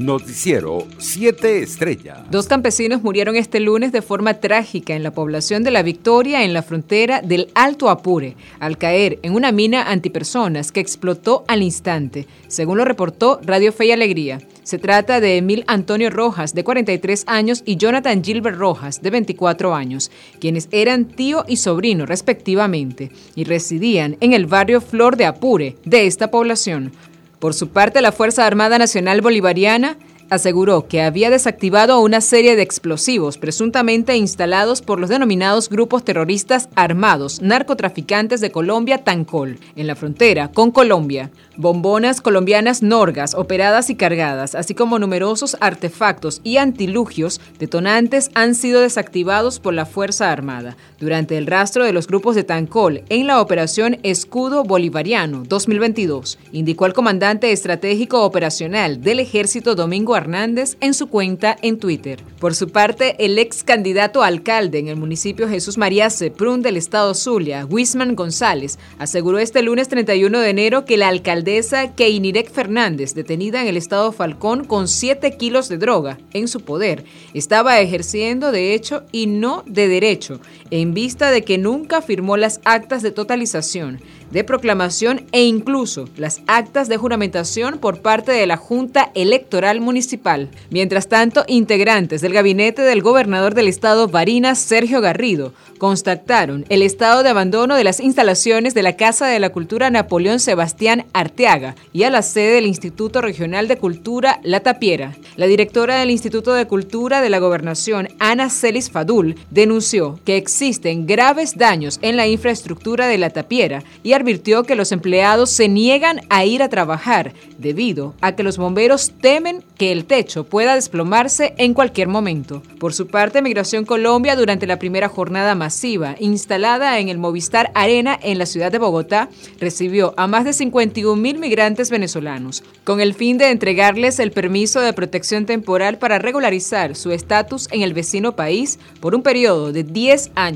Noticiero 7 Estrellas. Dos campesinos murieron este lunes de forma trágica en la población de La Victoria, en la frontera del Alto Apure, al caer en una mina antipersonas que explotó al instante, según lo reportó Radio Fe y Alegría. Se trata de Emil Antonio Rojas, de 43 años, y Jonathan Gilbert Rojas, de 24 años, quienes eran tío y sobrino respectivamente, y residían en el barrio Flor de Apure de esta población. Por su parte, la Fuerza Armada Nacional Bolivariana aseguró que había desactivado una serie de explosivos presuntamente instalados por los denominados grupos terroristas armados narcotraficantes de Colombia Tancol, en la frontera con Colombia. Bombonas colombianas Norgas operadas y cargadas, así como numerosos artefactos y antilugios detonantes han sido desactivados por la Fuerza Armada durante el rastro de los grupos de Tancol en la operación Escudo Bolivariano 2022, indicó el comandante estratégico operacional del Ejército Domingo Hernández en su cuenta en Twitter. Por su parte, el ex candidato alcalde en el municipio Jesús María Ceprún del estado Zulia, Wisman González, aseguró este lunes 31 de enero que la alcaldesa Keinirek Fernández, detenida en el estado Falcón con 7 kilos de droga en su poder, estaba ejerciendo de hecho y no de derecho, en vista de que nunca firmó las actas de totalización de proclamación e incluso las actas de juramentación por parte de la Junta Electoral Municipal. Mientras tanto, integrantes del gabinete del gobernador del estado Barinas, Sergio Garrido, constataron el estado de abandono de las instalaciones de la Casa de la Cultura Napoleón Sebastián Arteaga y a la sede del Instituto Regional de Cultura La Tapiera. La directora del Instituto de Cultura de la Gobernación, Ana Celis Fadul, denunció que existen graves daños en la infraestructura de La Tapiera y advirtió que los empleados se niegan a ir a trabajar debido a que los bomberos temen que el techo pueda desplomarse en cualquier momento. Por su parte, Migración Colombia, durante la primera jornada masiva instalada en el Movistar Arena en la ciudad de Bogotá, recibió a más de 51 mil migrantes venezolanos, con el fin de entregarles el permiso de protección temporal para regularizar su estatus en el vecino país por un periodo de 10 años,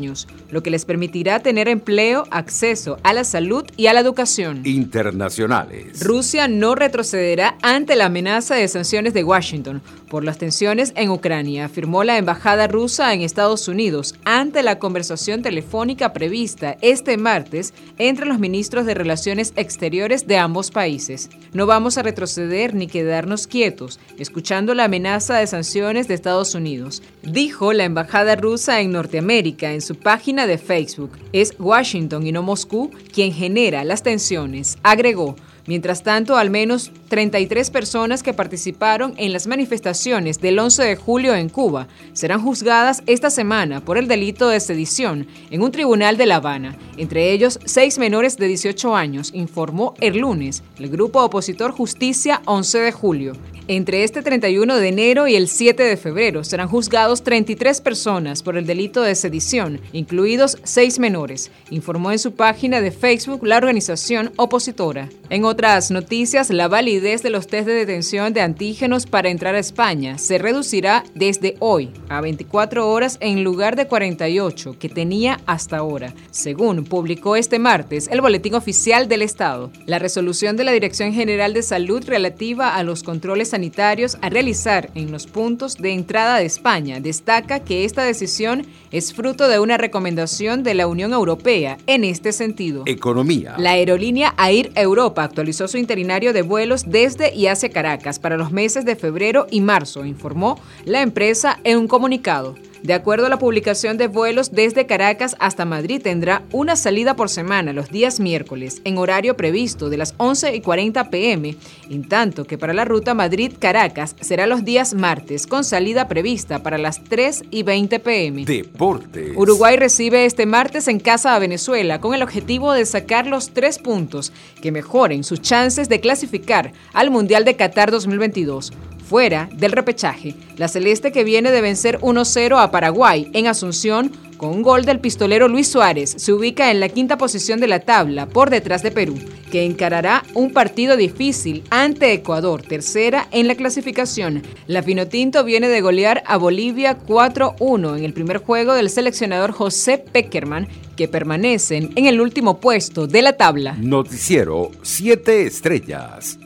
lo que les permitirá tener empleo, acceso a la salud, y a la educación. Internacionales. Rusia no retrocederá ante la amenaza de sanciones de Washington por las tensiones en Ucrania, afirmó la embajada rusa en Estados Unidos ante la conversación telefónica prevista este martes entre los ministros de Relaciones Exteriores de ambos países. No vamos a retroceder ni quedarnos quietos, escuchando la amenaza de sanciones de Estados Unidos, dijo la embajada rusa en Norteamérica en su página de Facebook. Es Washington y no Moscú quien genera las tensiones, agregó. Mientras tanto, al menos 33 personas que participaron en las manifestaciones del 11 de julio en Cuba serán juzgadas esta semana por el delito de sedición en un tribunal de La Habana, entre ellos seis menores de 18 años, informó el lunes el grupo opositor Justicia 11 de julio. Entre este 31 de enero y el 7 de febrero serán juzgados 33 personas por el delito de sedición, incluidos seis menores, informó en su página de Facebook la organización opositora. En otras noticias, la validez de los test de detención de antígenos para entrar a España se reducirá desde hoy a 24 horas en lugar de 48 que tenía hasta ahora, según publicó este martes el Boletín Oficial del Estado. La resolución de la Dirección General de Salud relativa a los controles sanitarios a realizar en los puntos de entrada de España destaca que esta decisión es fruto de una recomendación de la Unión Europea en este sentido. Economía. La aerolínea Air Europa actualizó su interinario de vuelos desde y hacia Caracas para los meses de febrero y marzo, informó la empresa en un comunicado. De acuerdo a la publicación de vuelos desde Caracas hasta Madrid, tendrá una salida por semana los días miércoles, en horario previsto de las 11 y 40 pm, en tanto que para la ruta Madrid-Caracas será los días martes, con salida prevista para las 3 y 20 pm. Deportes. Uruguay recibe este martes en casa a Venezuela con el objetivo de sacar los tres puntos que mejoren sus chances de clasificar al Mundial de Qatar 2022 fuera del repechaje. La celeste que viene de vencer 1-0 a Paraguay en Asunción con un gol del pistolero Luis Suárez, se ubica en la quinta posición de la tabla por detrás de Perú, que encarará un partido difícil ante Ecuador, tercera en la clasificación. La Finotinto viene de golear a Bolivia 4-1 en el primer juego del seleccionador José Peckerman, que permanecen en el último puesto de la tabla. Noticiero 7 Estrellas.